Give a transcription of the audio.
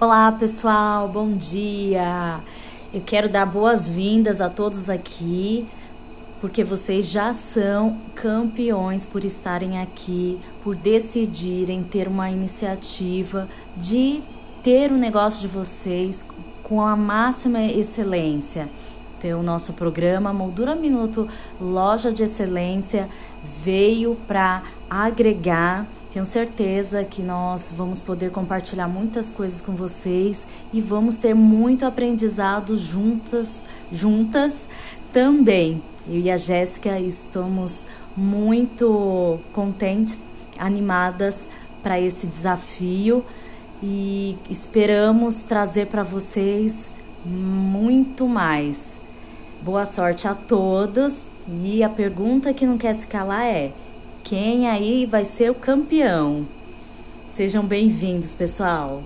Olá, pessoal, bom dia. Eu quero dar boas-vindas a todos aqui, porque vocês já são campeões por estarem aqui, por decidirem ter uma iniciativa de ter o negócio de vocês com a máxima excelência. Então, o nosso programa Moldura Minuto Loja de Excelência veio para agregar tenho certeza que nós vamos poder compartilhar muitas coisas com vocês e vamos ter muito aprendizado juntas, juntas também. Eu e a Jéssica estamos muito contentes, animadas para esse desafio e esperamos trazer para vocês muito mais. Boa sorte a todos e a pergunta que não quer se calar é: quem aí vai ser o campeão. Sejam bem-vindos, pessoal!